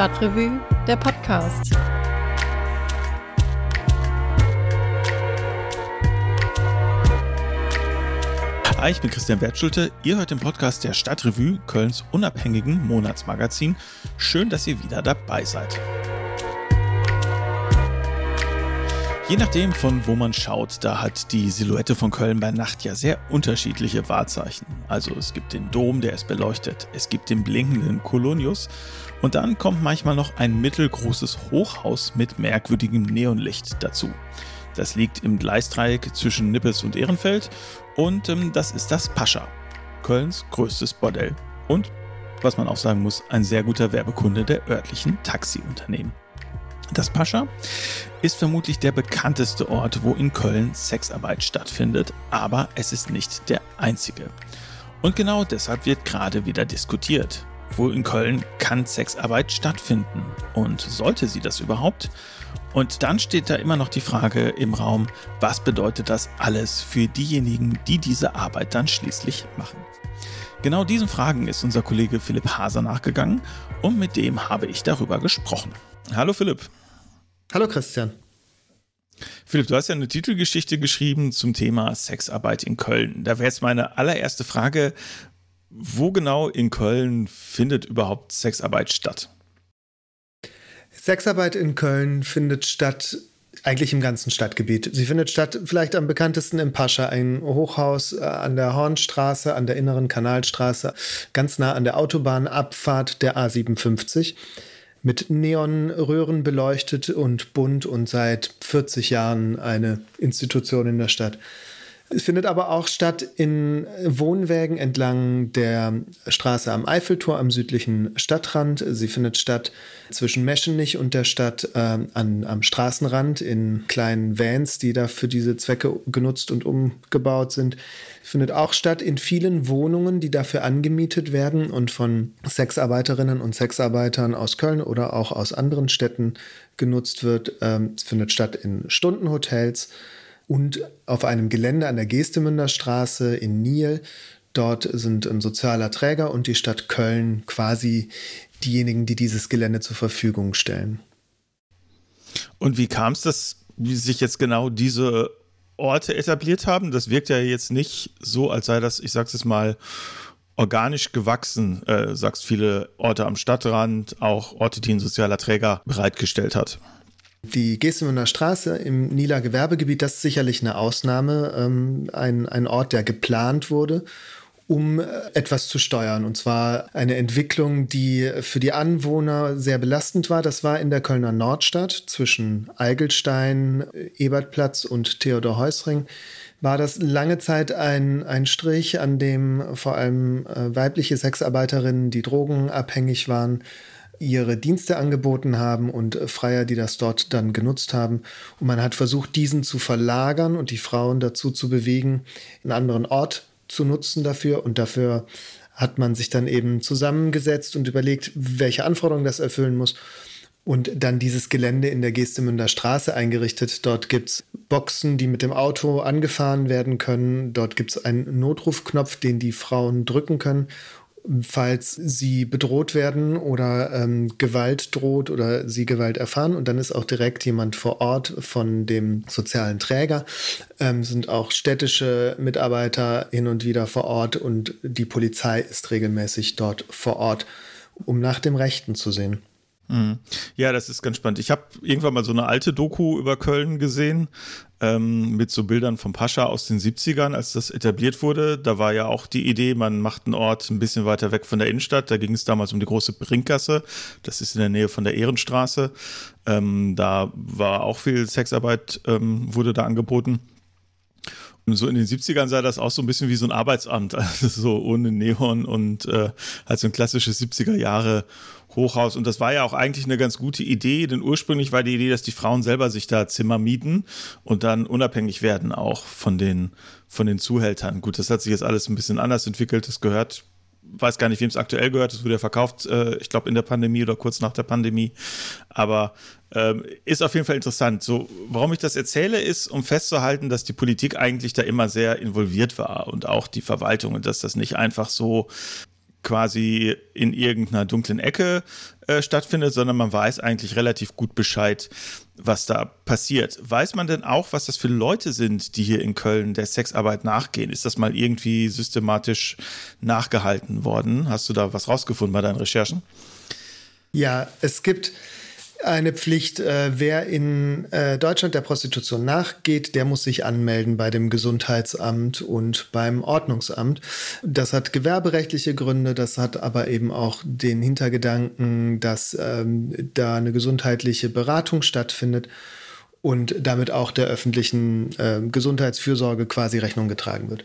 Stadtrevue, der Podcast. Hi, ich bin Christian Wertschulte. Ihr hört den Podcast der Stadtrevue, Kölns unabhängigen Monatsmagazin. Schön, dass ihr wieder dabei seid. Je nachdem, von wo man schaut, da hat die Silhouette von Köln bei Nacht ja sehr unterschiedliche Wahrzeichen. Also es gibt den Dom, der es beleuchtet, es gibt den blinkenden Kolonius und dann kommt manchmal noch ein mittelgroßes Hochhaus mit merkwürdigem Neonlicht dazu. Das liegt im Gleisdreieck zwischen Nippes und Ehrenfeld und ähm, das ist das Pascha, Kölns größtes Bordell und, was man auch sagen muss, ein sehr guter Werbekunde der örtlichen Taxiunternehmen. Das Pascha ist vermutlich der bekannteste Ort, wo in Köln Sexarbeit stattfindet, aber es ist nicht der einzige. Und genau deshalb wird gerade wieder diskutiert. Wo in Köln kann Sexarbeit stattfinden? Und sollte sie das überhaupt? Und dann steht da immer noch die Frage im Raum, was bedeutet das alles für diejenigen, die diese Arbeit dann schließlich machen? Genau diesen Fragen ist unser Kollege Philipp Haser nachgegangen und mit dem habe ich darüber gesprochen. Hallo Philipp. Hallo Christian. Philipp, du hast ja eine Titelgeschichte geschrieben zum Thema Sexarbeit in Köln. Da wäre jetzt meine allererste Frage, wo genau in Köln findet überhaupt Sexarbeit statt? Sexarbeit in Köln findet statt eigentlich im ganzen Stadtgebiet. Sie findet statt vielleicht am bekanntesten im Pascha, ein Hochhaus äh, an der Hornstraße, an der inneren Kanalstraße, ganz nah an der Autobahnabfahrt der A57 mit Neonröhren beleuchtet und bunt und seit 40 Jahren eine Institution in der Stadt. Es findet aber auch statt in Wohnwägen entlang der Straße am Eiffeltor am südlichen Stadtrand. Sie findet statt zwischen Meschenich und der Stadt äh, an, am Straßenrand in kleinen Vans, die da für diese Zwecke genutzt und umgebaut sind. Findet auch statt in vielen Wohnungen, die dafür angemietet werden und von Sexarbeiterinnen und Sexarbeitern aus Köln oder auch aus anderen Städten genutzt wird. Ähm, es findet statt in Stundenhotels und auf einem Gelände an der Gestemünder Straße in Niel. Dort sind ein sozialer Träger und die Stadt Köln quasi diejenigen, die dieses Gelände zur Verfügung stellen. Und wie kam es, dass sich jetzt genau diese Orte etabliert haben? Das wirkt ja jetzt nicht so, als sei das, ich sag's jetzt mal, organisch gewachsen, äh, sagst viele Orte am Stadtrand, auch Orte, die ein sozialer Träger bereitgestellt hat. Die Gestemünder Straße im Nieler Gewerbegebiet, das ist sicherlich eine Ausnahme, ähm, ein, ein Ort, der geplant wurde um äh, etwas zu steuern. Und zwar eine Entwicklung, die für die Anwohner sehr belastend war. Das war in der Kölner Nordstadt zwischen Eigelstein, Ebertplatz und Theodor Heusring. War das lange Zeit ein, ein Strich, an dem vor allem äh, weibliche Sexarbeiterinnen, die drogenabhängig waren, ihre Dienste angeboten haben und äh, Freier, die das dort dann genutzt haben. Und man hat versucht, diesen zu verlagern und die Frauen dazu zu bewegen, einen anderen Ort zu nutzen dafür. Und dafür hat man sich dann eben zusammengesetzt und überlegt, welche Anforderungen das erfüllen muss. Und dann dieses Gelände in der Gestemünder Straße eingerichtet. Dort gibt es Boxen, die mit dem Auto angefahren werden können. Dort gibt es einen Notrufknopf, den die Frauen drücken können falls sie bedroht werden oder ähm, Gewalt droht oder sie Gewalt erfahren. Und dann ist auch direkt jemand vor Ort von dem sozialen Träger, ähm, sind auch städtische Mitarbeiter hin und wieder vor Ort und die Polizei ist regelmäßig dort vor Ort, um nach dem Rechten zu sehen. Mhm. Ja, das ist ganz spannend. Ich habe irgendwann mal so eine alte Doku über Köln gesehen, ähm, mit so Bildern vom Pascha aus den 70ern, als das etabliert wurde. Da war ja auch die Idee, man macht einen Ort ein bisschen weiter weg von der Innenstadt. Da ging es damals um die große Brinkgasse. Das ist in der Nähe von der Ehrenstraße. Ähm, da war auch viel Sexarbeit, ähm, wurde da angeboten. So in den 70ern sah das auch so ein bisschen wie so ein Arbeitsamt, also so ohne Neon und äh, halt so ein klassisches 70er Jahre Hochhaus. Und das war ja auch eigentlich eine ganz gute Idee, denn ursprünglich war die Idee, dass die Frauen selber sich da Zimmer mieten und dann unabhängig werden auch von den, von den Zuhältern. Gut, das hat sich jetzt alles ein bisschen anders entwickelt. Das gehört weiß gar nicht, wem es aktuell gehört. Es wurde ja verkauft, äh, ich glaube, in der Pandemie oder kurz nach der Pandemie. Aber ähm, ist auf jeden Fall interessant. So, warum ich das erzähle, ist, um festzuhalten, dass die Politik eigentlich da immer sehr involviert war und auch die Verwaltung und dass das nicht einfach so quasi in irgendeiner dunklen Ecke äh, stattfindet, sondern man weiß eigentlich relativ gut Bescheid, was da passiert. Weiß man denn auch, was das für Leute sind, die hier in Köln der Sexarbeit nachgehen? Ist das mal irgendwie systematisch nachgehalten worden? Hast du da was rausgefunden bei deinen Recherchen? Ja, es gibt eine Pflicht. Äh, wer in äh, Deutschland der Prostitution nachgeht, der muss sich anmelden bei dem Gesundheitsamt und beim Ordnungsamt. Das hat gewerberechtliche Gründe, das hat aber eben auch den Hintergedanken, dass ähm, da eine gesundheitliche Beratung stattfindet und damit auch der öffentlichen äh, Gesundheitsfürsorge quasi Rechnung getragen wird.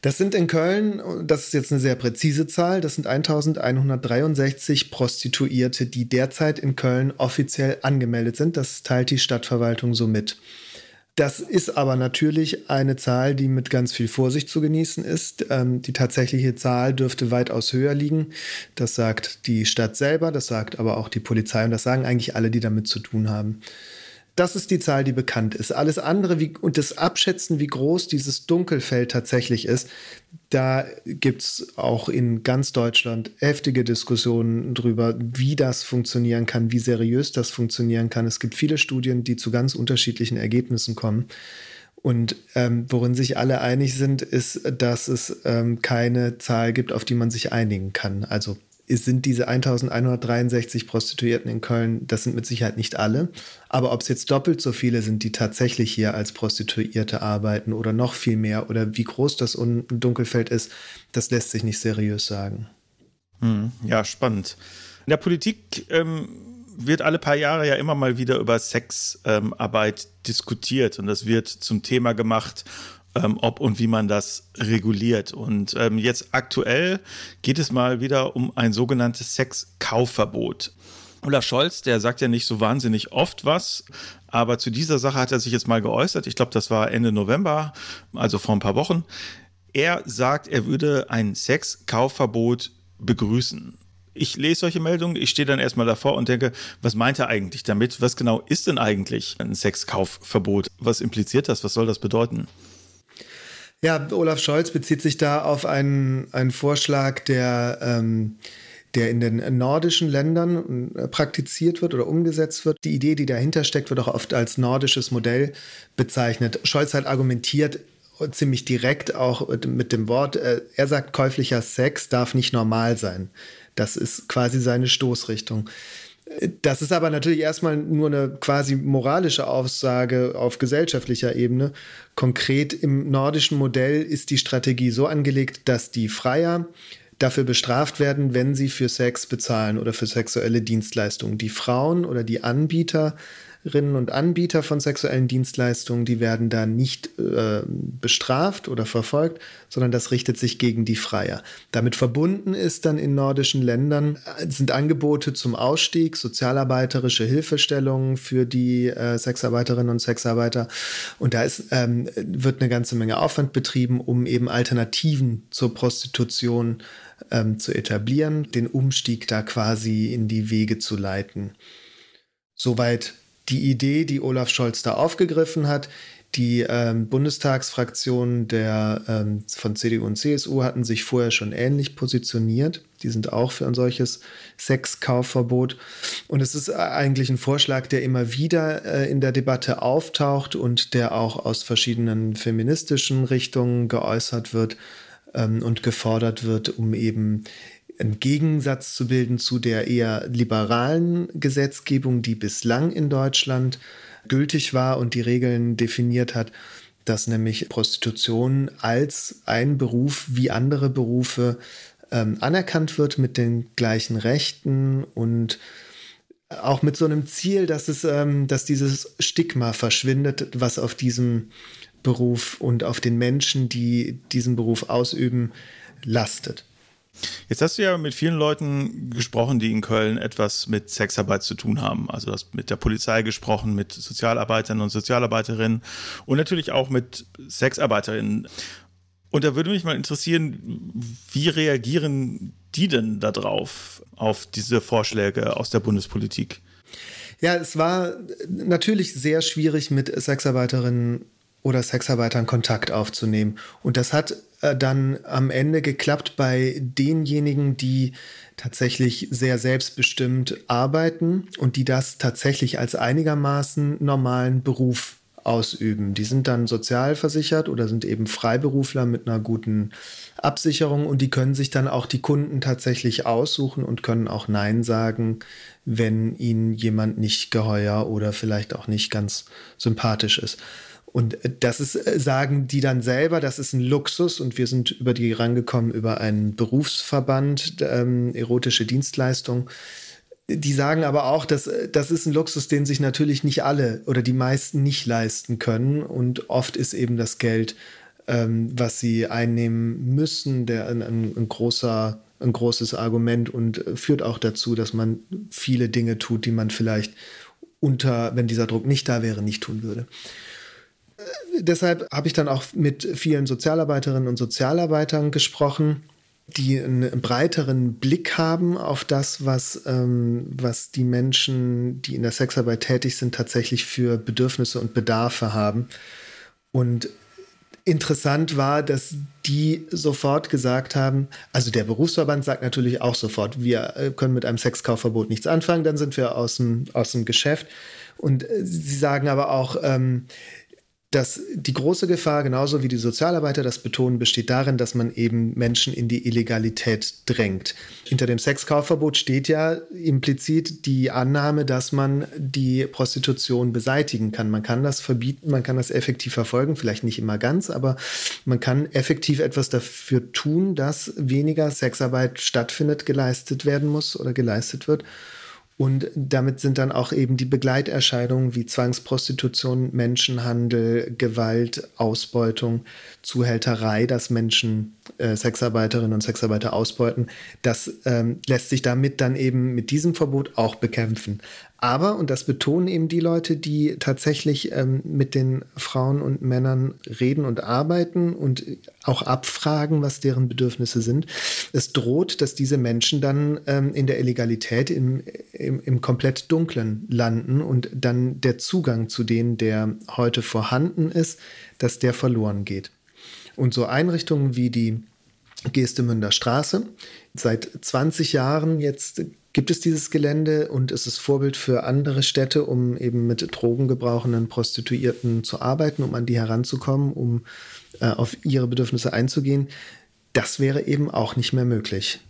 Das sind in Köln, das ist jetzt eine sehr präzise Zahl, das sind 1163 Prostituierte, die derzeit in Köln offiziell angemeldet sind. Das teilt die Stadtverwaltung so mit. Das ist aber natürlich eine Zahl, die mit ganz viel Vorsicht zu genießen ist. Ähm, die tatsächliche Zahl dürfte weitaus höher liegen. Das sagt die Stadt selber, das sagt aber auch die Polizei und das sagen eigentlich alle, die damit zu tun haben. Das ist die Zahl, die bekannt ist. Alles andere wie, und das Abschätzen, wie groß dieses Dunkelfeld tatsächlich ist, da gibt es auch in ganz Deutschland heftige Diskussionen darüber, wie das funktionieren kann, wie seriös das funktionieren kann. Es gibt viele Studien, die zu ganz unterschiedlichen Ergebnissen kommen. Und ähm, worin sich alle einig sind, ist, dass es ähm, keine Zahl gibt, auf die man sich einigen kann. Also sind diese 1163 Prostituierten in Köln, das sind mit Sicherheit nicht alle. Aber ob es jetzt doppelt so viele sind, die tatsächlich hier als Prostituierte arbeiten oder noch viel mehr oder wie groß das Dunkelfeld ist, das lässt sich nicht seriös sagen. Hm, ja, spannend. In der Politik ähm, wird alle paar Jahre ja immer mal wieder über Sexarbeit ähm, diskutiert und das wird zum Thema gemacht ähm, ob und wie man das reguliert. Und ähm, jetzt aktuell geht es mal wieder um ein sogenanntes Sexkaufverbot. Olaf Scholz, der sagt ja nicht so wahnsinnig oft was, aber zu dieser Sache hat er sich jetzt mal geäußert. Ich glaube, das war Ende November, also vor ein paar Wochen. Er sagt, er würde ein Sexkaufverbot begrüßen. Ich lese solche Meldungen, ich stehe dann erstmal davor und denke, was meint er eigentlich damit? Was genau ist denn eigentlich ein Sexkaufverbot? Was impliziert das? Was soll das bedeuten? Ja, Olaf Scholz bezieht sich da auf einen, einen Vorschlag, der, ähm, der in den nordischen Ländern äh, praktiziert wird oder umgesetzt wird. Die Idee, die dahinter steckt, wird auch oft als nordisches Modell bezeichnet. Scholz hat argumentiert, ziemlich direkt auch mit dem Wort, äh, er sagt, käuflicher Sex darf nicht normal sein. Das ist quasi seine Stoßrichtung. Das ist aber natürlich erstmal nur eine quasi moralische Aussage auf gesellschaftlicher Ebene. Konkret im nordischen Modell ist die Strategie so angelegt, dass die Freier dafür bestraft werden, wenn sie für Sex bezahlen oder für sexuelle Dienstleistungen. Die Frauen oder die Anbieter Anbieterinnen und Anbieter von sexuellen Dienstleistungen, die werden da nicht äh, bestraft oder verfolgt, sondern das richtet sich gegen die Freier. Damit verbunden ist dann in nordischen Ländern äh, sind Angebote zum Ausstieg, sozialarbeiterische Hilfestellungen für die äh, Sexarbeiterinnen und Sexarbeiter. Und da ist, ähm, wird eine ganze Menge Aufwand betrieben, um eben Alternativen zur Prostitution ähm, zu etablieren, den Umstieg da quasi in die Wege zu leiten. Soweit die Idee, die Olaf Scholz da aufgegriffen hat. Die ähm, Bundestagsfraktionen der, ähm, von CDU und CSU hatten sich vorher schon ähnlich positioniert. Die sind auch für ein solches Sexkaufverbot. Und es ist eigentlich ein Vorschlag, der immer wieder äh, in der Debatte auftaucht und der auch aus verschiedenen feministischen Richtungen geäußert wird ähm, und gefordert wird, um eben einen Gegensatz zu bilden zu der eher liberalen Gesetzgebung, die bislang in Deutschland gültig war und die Regeln definiert hat, dass nämlich Prostitution als ein Beruf wie andere Berufe ähm, anerkannt wird mit den gleichen Rechten und auch mit so einem Ziel, dass es, ähm, dass dieses Stigma verschwindet, was auf diesem Beruf und auf den Menschen, die diesen Beruf ausüben, lastet. Jetzt hast du ja mit vielen Leuten gesprochen, die in Köln etwas mit Sexarbeit zu tun haben. Also hast mit der Polizei gesprochen, mit Sozialarbeitern und Sozialarbeiterinnen und natürlich auch mit Sexarbeiterinnen. Und da würde mich mal interessieren, wie reagieren die denn darauf, auf diese Vorschläge aus der Bundespolitik? Ja, es war natürlich sehr schwierig mit Sexarbeiterinnen oder Sexarbeitern Kontakt aufzunehmen. Und das hat äh, dann am Ende geklappt bei denjenigen, die tatsächlich sehr selbstbestimmt arbeiten und die das tatsächlich als einigermaßen normalen Beruf ausüben. Die sind dann sozialversichert oder sind eben Freiberufler mit einer guten Absicherung und die können sich dann auch die Kunden tatsächlich aussuchen und können auch Nein sagen, wenn ihnen jemand nicht geheuer oder vielleicht auch nicht ganz sympathisch ist. Und das ist, äh, sagen die dann selber, das ist ein Luxus und wir sind über die rangekommen über einen Berufsverband, ähm, erotische Dienstleistung. Die sagen aber auch, dass äh, das ist ein Luxus, den sich natürlich nicht alle oder die meisten nicht leisten können. Und oft ist eben das Geld, ähm, was sie einnehmen müssen, der ein, ein, großer ein großes Argument und äh, führt auch dazu, dass man viele Dinge tut, die man vielleicht unter, wenn dieser Druck nicht da wäre, nicht tun würde deshalb habe ich dann auch mit vielen Sozialarbeiterinnen und Sozialarbeitern gesprochen, die einen breiteren Blick haben auf das, was, ähm, was die Menschen, die in der Sexarbeit tätig sind, tatsächlich für Bedürfnisse und Bedarfe haben. Und interessant war, dass die sofort gesagt haben, also der Berufsverband sagt natürlich auch sofort, wir äh, können mit einem Sexkaufverbot nichts anfangen, dann sind wir aus dem, aus dem Geschäft. Und äh, sie sagen aber auch, ähm, dass die große Gefahr, genauso wie die Sozialarbeiter das betonen, besteht darin, dass man eben Menschen in die Illegalität drängt. Hinter dem Sexkaufverbot steht ja implizit die Annahme, dass man die Prostitution beseitigen kann. Man kann das verbieten, man kann das effektiv verfolgen, vielleicht nicht immer ganz, aber man kann effektiv etwas dafür tun, dass weniger Sexarbeit stattfindet, geleistet werden muss oder geleistet wird. Und damit sind dann auch eben die Begleiterscheinungen wie Zwangsprostitution, Menschenhandel, Gewalt, Ausbeutung, Zuhälterei, dass Menschen äh, Sexarbeiterinnen und Sexarbeiter ausbeuten. Das ähm, lässt sich damit dann eben mit diesem Verbot auch bekämpfen. Aber, und das betonen eben die Leute, die tatsächlich ähm, mit den Frauen und Männern reden und arbeiten und auch abfragen, was deren Bedürfnisse sind, es droht, dass diese Menschen dann ähm, in der Illegalität im, im, im komplett Dunklen landen und dann der Zugang zu denen, der heute vorhanden ist, dass der verloren geht. Und so Einrichtungen wie die Gestemünder Straße, seit 20 Jahren jetzt gibt es dieses Gelände und es ist Vorbild für andere Städte, um eben mit drogengebrauchenden Prostituierten zu arbeiten, um an die heranzukommen, um äh, auf ihre Bedürfnisse einzugehen. Das wäre eben auch nicht mehr möglich.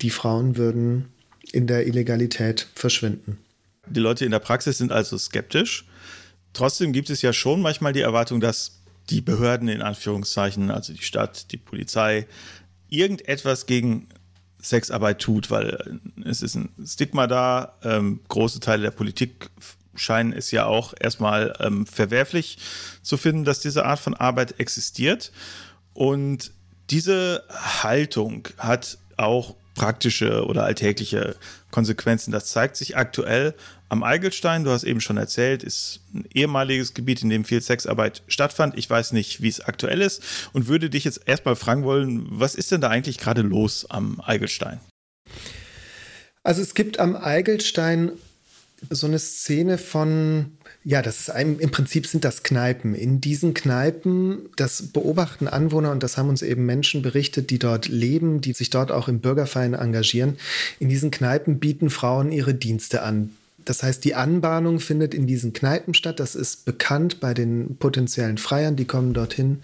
Die Frauen würden in der Illegalität verschwinden. Die Leute in der Praxis sind also skeptisch. Trotzdem gibt es ja schon manchmal die Erwartung, dass die Behörden in Anführungszeichen, also die Stadt, die Polizei, irgendetwas gegen Sexarbeit tut, weil es ist ein Stigma da. Ähm, große Teile der Politik scheinen es ja auch erstmal ähm, verwerflich zu finden, dass diese Art von Arbeit existiert. Und diese Haltung hat auch praktische oder alltägliche Konsequenzen. Das zeigt sich aktuell am Eigelstein. Du hast eben schon erzählt, ist ein ehemaliges Gebiet, in dem viel Sexarbeit stattfand. Ich weiß nicht, wie es aktuell ist und würde dich jetzt erstmal fragen wollen, was ist denn da eigentlich gerade los am Eigelstein? Also es gibt am Eigelstein so eine Szene von, ja, das ist ein, im Prinzip sind das Kneipen. In diesen Kneipen, das beobachten Anwohner und das haben uns eben Menschen berichtet, die dort leben, die sich dort auch im Bürgerverein engagieren. In diesen Kneipen bieten Frauen ihre Dienste an. Das heißt, die Anbahnung findet in diesen Kneipen statt. Das ist bekannt bei den potenziellen Freiern, die kommen dorthin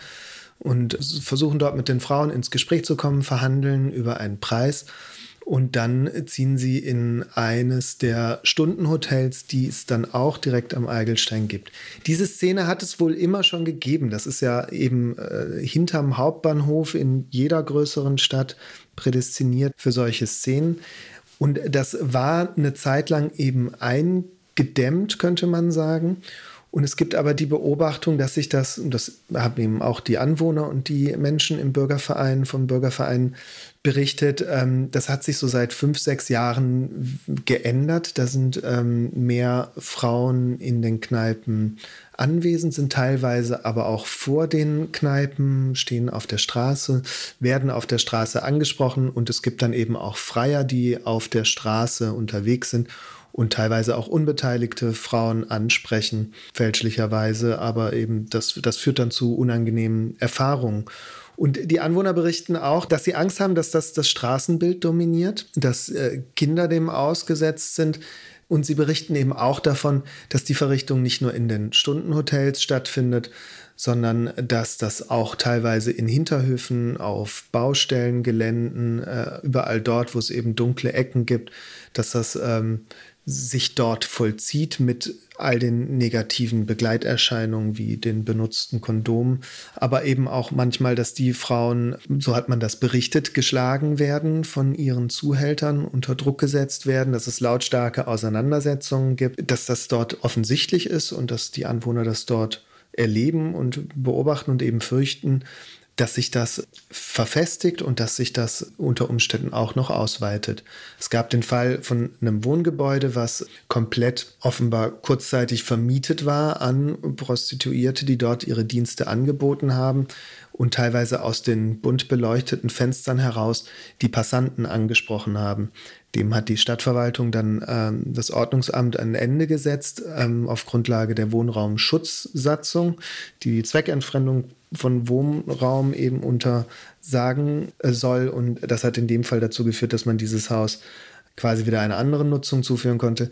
und versuchen dort mit den Frauen ins Gespräch zu kommen, verhandeln über einen Preis. Und dann ziehen sie in eines der Stundenhotels, die es dann auch direkt am Eigelstein gibt. Diese Szene hat es wohl immer schon gegeben. Das ist ja eben äh, hinterm Hauptbahnhof in jeder größeren Stadt prädestiniert für solche Szenen. Und das war eine Zeit lang eben eingedämmt, könnte man sagen. Und es gibt aber die Beobachtung, dass sich das, und das haben eben auch die Anwohner und die Menschen im Bürgerverein, vom Bürgerverein berichtet, ähm, das hat sich so seit fünf, sechs Jahren geändert. Da sind ähm, mehr Frauen in den Kneipen anwesend, sind teilweise aber auch vor den Kneipen, stehen auf der Straße, werden auf der Straße angesprochen und es gibt dann eben auch Freier, die auf der Straße unterwegs sind und teilweise auch unbeteiligte Frauen ansprechen, fälschlicherweise, aber eben das, das führt dann zu unangenehmen Erfahrungen. Und die Anwohner berichten auch, dass sie Angst haben, dass das das Straßenbild dominiert, dass äh, Kinder dem ausgesetzt sind. Und sie berichten eben auch davon, dass die Verrichtung nicht nur in den Stundenhotels stattfindet, sondern dass das auch teilweise in Hinterhöfen, auf Baustellen, Geländen, äh, überall dort, wo es eben dunkle Ecken gibt, dass das ähm, sich dort vollzieht mit all den negativen Begleiterscheinungen wie den benutzten Kondomen, aber eben auch manchmal, dass die Frauen, so hat man das berichtet, geschlagen werden von ihren Zuhältern, unter Druck gesetzt werden, dass es lautstarke Auseinandersetzungen gibt, dass das dort offensichtlich ist und dass die Anwohner das dort erleben und beobachten und eben fürchten, dass sich das verfestigt und dass sich das unter Umständen auch noch ausweitet. Es gab den Fall von einem Wohngebäude, was komplett offenbar kurzzeitig vermietet war an Prostituierte, die dort ihre Dienste angeboten haben und teilweise aus den bunt beleuchteten Fenstern heraus die Passanten angesprochen haben. Dem hat die Stadtverwaltung dann ähm, das Ordnungsamt ein Ende gesetzt ähm, auf Grundlage der Wohnraumschutzsatzung, die die Zweckentfremdung von Wohnraum eben untersagen äh, soll. Und das hat in dem Fall dazu geführt, dass man dieses Haus quasi wieder einer anderen Nutzung zuführen konnte.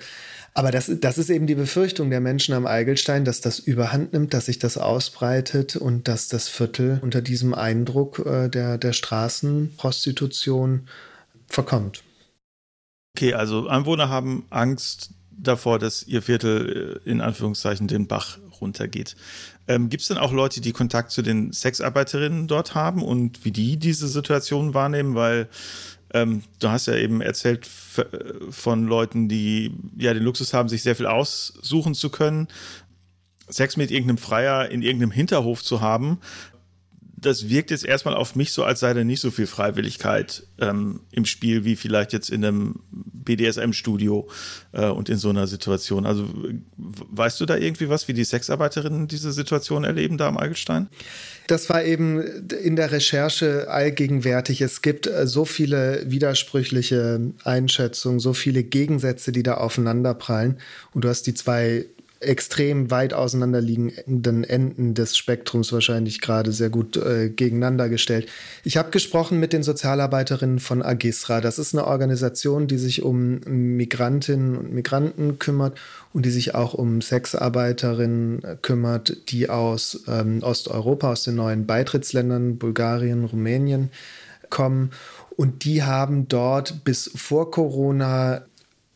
Aber das, das ist eben die Befürchtung der Menschen am Eigelstein, dass das überhand nimmt, dass sich das ausbreitet und dass das Viertel unter diesem Eindruck äh, der, der Straßenprostitution verkommt. Okay, also Anwohner haben Angst davor, dass ihr Viertel äh, in Anführungszeichen den Bach runtergeht. Ähm, Gibt es denn auch Leute, die Kontakt zu den Sexarbeiterinnen dort haben und wie die diese Situation wahrnehmen? Weil ähm, du hast ja eben erzählt von Leuten, die ja den Luxus haben, sich sehr viel aussuchen zu können. Sex mit irgendeinem Freier in irgendeinem Hinterhof zu haben, das wirkt jetzt erstmal auf mich so, als sei da nicht so viel Freiwilligkeit ähm, im Spiel, wie vielleicht jetzt in einem BDSM-Studio äh, und in so einer Situation. Also weißt du da irgendwie was, wie die Sexarbeiterinnen diese Situation erleben da am Eigelstein? Das war eben in der Recherche allgegenwärtig. Es gibt äh, so viele widersprüchliche Einschätzungen, so viele Gegensätze, die da aufeinanderprallen. Und du hast die zwei extrem weit auseinanderliegenden Enden des Spektrums wahrscheinlich gerade sehr gut äh, gegeneinander gestellt. Ich habe gesprochen mit den Sozialarbeiterinnen von Agisra. Das ist eine Organisation, die sich um Migrantinnen und Migranten kümmert und die sich auch um Sexarbeiterinnen kümmert, die aus ähm, Osteuropa, aus den neuen Beitrittsländern, Bulgarien, Rumänien kommen. Und die haben dort bis vor Corona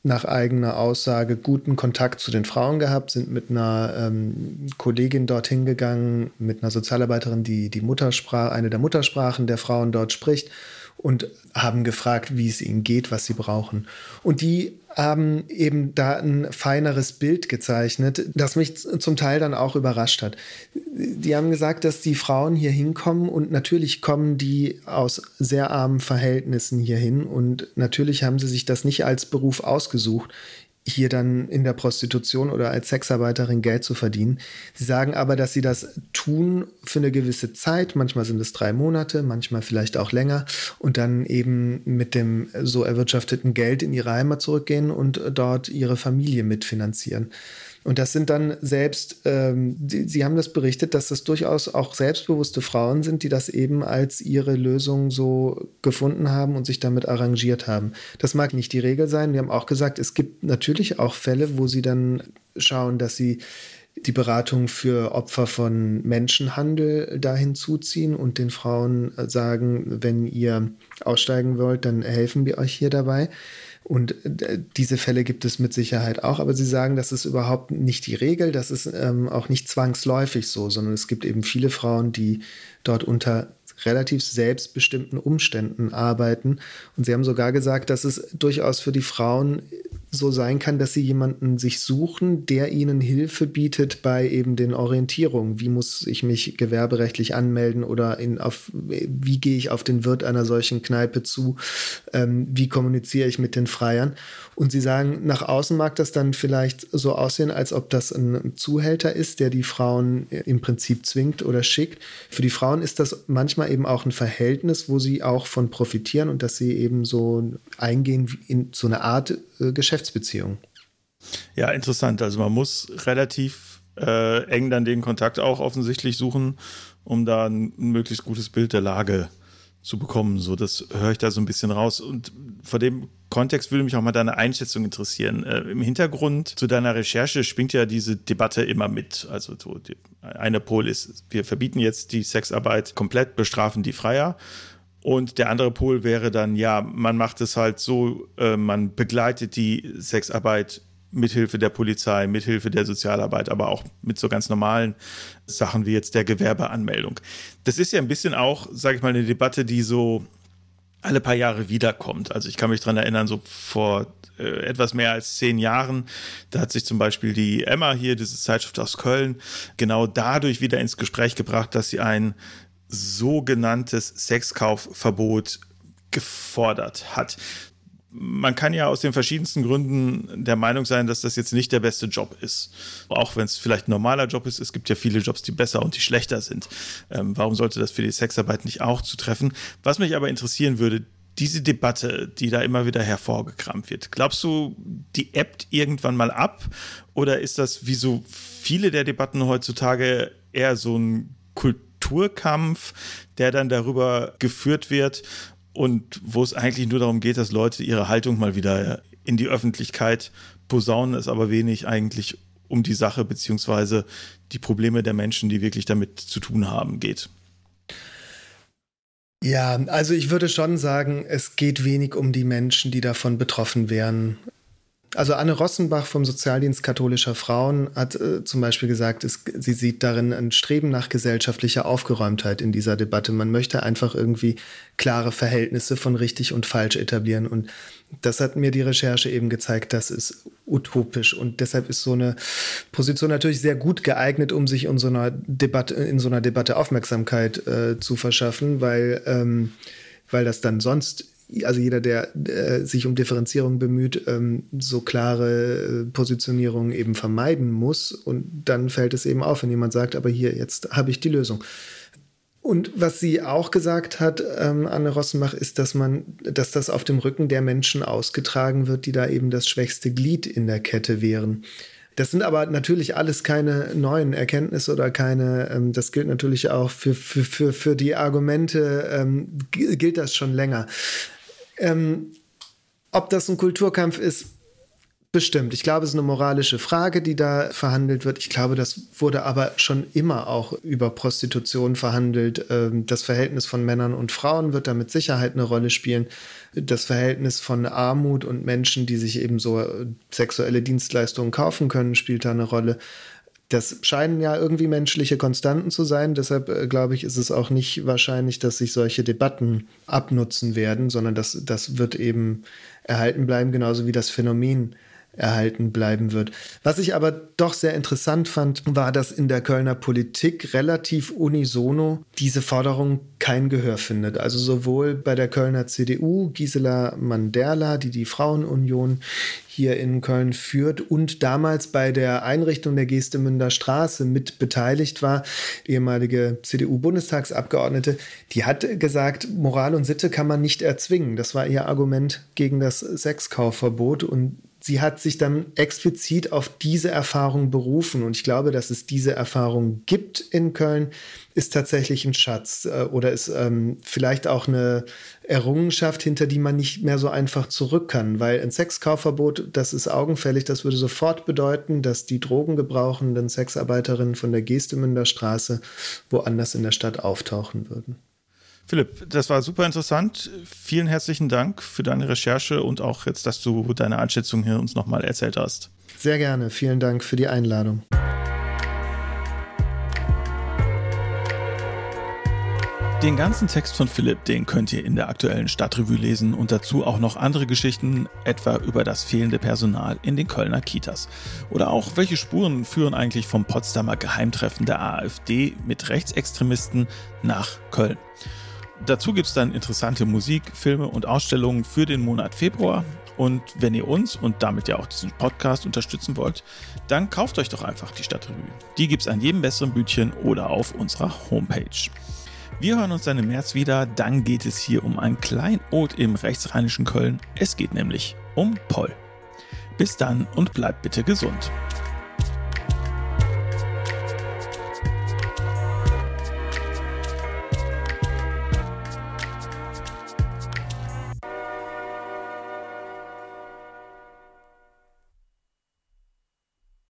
nach eigener Aussage guten Kontakt zu den Frauen gehabt, sind mit einer ähm, Kollegin dorthin gegangen, mit einer Sozialarbeiterin, die die Muttersprache, eine der Muttersprachen der Frauen dort spricht und haben gefragt, wie es ihnen geht, was sie brauchen. Und die haben eben da ein feineres Bild gezeichnet, das mich zum Teil dann auch überrascht hat. Die haben gesagt, dass die Frauen hier hinkommen und natürlich kommen die aus sehr armen Verhältnissen hierhin und natürlich haben sie sich das nicht als Beruf ausgesucht hier dann in der Prostitution oder als Sexarbeiterin Geld zu verdienen. Sie sagen aber, dass sie das tun für eine gewisse Zeit. Manchmal sind es drei Monate, manchmal vielleicht auch länger und dann eben mit dem so erwirtschafteten Geld in ihre Heimat zurückgehen und dort ihre Familie mitfinanzieren. Und das sind dann selbst, ähm, die, Sie haben das berichtet, dass das durchaus auch selbstbewusste Frauen sind, die das eben als ihre Lösung so gefunden haben und sich damit arrangiert haben. Das mag nicht die Regel sein. Wir haben auch gesagt, es gibt natürlich auch Fälle, wo Sie dann schauen, dass Sie die Beratung für Opfer von Menschenhandel dahin zuziehen und den Frauen sagen, wenn ihr aussteigen wollt, dann helfen wir euch hier dabei. Und äh, diese Fälle gibt es mit Sicherheit auch, aber Sie sagen, das ist überhaupt nicht die Regel, das ist ähm, auch nicht zwangsläufig so, sondern es gibt eben viele Frauen, die dort unter relativ selbstbestimmten Umständen arbeiten. Und Sie haben sogar gesagt, dass es durchaus für die Frauen so sein kann, dass sie jemanden sich suchen, der ihnen Hilfe bietet bei eben den Orientierungen. Wie muss ich mich gewerberechtlich anmelden oder in, auf, wie gehe ich auf den Wirt einer solchen Kneipe zu? Ähm, wie kommuniziere ich mit den Freiern? Und sie sagen, nach außen mag das dann vielleicht so aussehen, als ob das ein Zuhälter ist, der die Frauen im Prinzip zwingt oder schickt. Für die Frauen ist das manchmal eben auch ein Verhältnis, wo sie auch von profitieren und dass sie eben so eingehen in so eine Art äh, Geschäftsbeziehung. Ja, interessant. Also man muss relativ äh, eng dann den Kontakt auch offensichtlich suchen, um da ein, möglichst gutes Bild der Lage zu bekommen. So, das höre ich da so ein bisschen raus. Und vor dem Kontext würde mich auch mal deine Einschätzung interessieren. Äh, Im Hintergrund zu deiner Recherche springt ja diese Debatte immer mit. Also so die, eine Pol ist, wir verbieten jetzt die Sexarbeit komplett, bestrafen die Freier. Und der andere Pol wäre dann, ja, man macht es halt so, äh, man begleitet die Sexarbeit mithilfe der Polizei, mithilfe der Sozialarbeit, aber auch mit so ganz normalen Sachen wie jetzt der Gewerbeanmeldung. Das ist ja ein bisschen auch, sage ich mal, eine Debatte, die so alle paar Jahre wiederkommt. Also ich kann mich dran erinnern, so vor äh, etwas mehr als zehn Jahren, da hat sich zum Beispiel die Emma hier, diese Zeitschrift aus Köln, genau dadurch wieder ins Gespräch gebracht, dass sie ein sogenanntes Sexkaufverbot gefordert hat man kann ja aus den verschiedensten Gründen der Meinung sein, dass das jetzt nicht der beste Job ist. Auch wenn es vielleicht ein normaler Job ist, es gibt ja viele Jobs, die besser und die schlechter sind. Ähm, warum sollte das für die Sexarbeit nicht auch zutreffen? Was mich aber interessieren würde, diese Debatte, die da immer wieder hervorgekramt wird, glaubst du, die ebbt irgendwann mal ab? Oder ist das wie so viele der Debatten heutzutage eher so ein Kulturkampf, der dann darüber geführt wird und wo es eigentlich nur darum geht, dass Leute ihre Haltung mal wieder in die Öffentlichkeit posaunen, es aber wenig eigentlich um die Sache beziehungsweise die Probleme der Menschen, die wirklich damit zu tun haben, geht. Ja, also ich würde schon sagen, es geht wenig um die Menschen, die davon betroffen wären. Also Anne Rossenbach vom Sozialdienst katholischer Frauen hat äh, zum Beispiel gesagt, es, sie sieht darin ein Streben nach gesellschaftlicher Aufgeräumtheit in dieser Debatte. Man möchte einfach irgendwie klare Verhältnisse von richtig und falsch etablieren. Und das hat mir die Recherche eben gezeigt, das ist utopisch. Und deshalb ist so eine Position natürlich sehr gut geeignet, um sich in so einer Debatte, in so einer Debatte Aufmerksamkeit äh, zu verschaffen, weil, ähm, weil das dann sonst also jeder, der äh, sich um Differenzierung bemüht, ähm, so klare äh, Positionierungen eben vermeiden muss. Und dann fällt es eben auf, wenn jemand sagt, aber hier, jetzt habe ich die Lösung. Und was sie auch gesagt hat, ähm, Anne Rossenbach, ist, dass man, dass das auf dem Rücken der Menschen ausgetragen wird, die da eben das schwächste Glied in der Kette wären. Das sind aber natürlich alles keine neuen Erkenntnisse oder keine, ähm, das gilt natürlich auch für, für, für, für die Argumente, ähm, gilt das schon länger. Ähm, ob das ein Kulturkampf ist, bestimmt. Ich glaube, es ist eine moralische Frage, die da verhandelt wird. Ich glaube, das wurde aber schon immer auch über Prostitution verhandelt. Ähm, das Verhältnis von Männern und Frauen wird da mit Sicherheit eine Rolle spielen. Das Verhältnis von Armut und Menschen, die sich eben so sexuelle Dienstleistungen kaufen können, spielt da eine Rolle. Das scheinen ja irgendwie menschliche Konstanten zu sein. Deshalb äh, glaube ich, ist es auch nicht wahrscheinlich, dass sich solche Debatten abnutzen werden, sondern das, das wird eben erhalten bleiben, genauso wie das Phänomen erhalten bleiben wird. Was ich aber doch sehr interessant fand, war, dass in der Kölner Politik relativ unisono diese Forderung kein Gehör findet. Also sowohl bei der Kölner CDU, Gisela Manderla, die die Frauenunion hier in Köln führt und damals bei der Einrichtung der Gestemünder Straße mit beteiligt war, ehemalige CDU-Bundestagsabgeordnete, die hat gesagt, Moral und Sitte kann man nicht erzwingen. Das war ihr Argument gegen das Sexkaufverbot und sie hat sich dann explizit auf diese Erfahrung berufen. Und ich glaube, dass es diese Erfahrung gibt in Köln, ist tatsächlich ein Schatz äh, oder ist ähm, vielleicht auch eine Errungenschaft, hinter die man nicht mehr so einfach zurück kann. Weil ein Sexkaufverbot, das ist augenfällig, das würde sofort bedeuten, dass die drogengebrauchenden Sexarbeiterinnen von der Gestemünder Straße woanders in der Stadt auftauchen würden. Philipp, das war super interessant. Vielen herzlichen Dank für deine Recherche und auch jetzt, dass du deine Einschätzung hier uns nochmal erzählt hast. Sehr gerne. Vielen Dank für die Einladung. Den ganzen Text von Philipp, den könnt ihr in der aktuellen Stadtrevue lesen und dazu auch noch andere Geschichten, etwa über das fehlende Personal in den Kölner Kitas. Oder auch, welche Spuren führen eigentlich vom Potsdamer Geheimtreffen der AfD mit Rechtsextremisten nach Köln. Dazu gibt es dann interessante Musik, Filme und Ausstellungen für den Monat Februar. Und wenn ihr uns und damit ja auch diesen Podcast unterstützen wollt, dann kauft euch doch einfach die Stadtrevue. Die gibt es an jedem besseren Bütchen oder auf unserer Homepage. Wir hören uns dann im März wieder. Dann geht es hier um ein Kleinod im rechtsrheinischen Köln. Es geht nämlich um Poll. Bis dann und bleibt bitte gesund.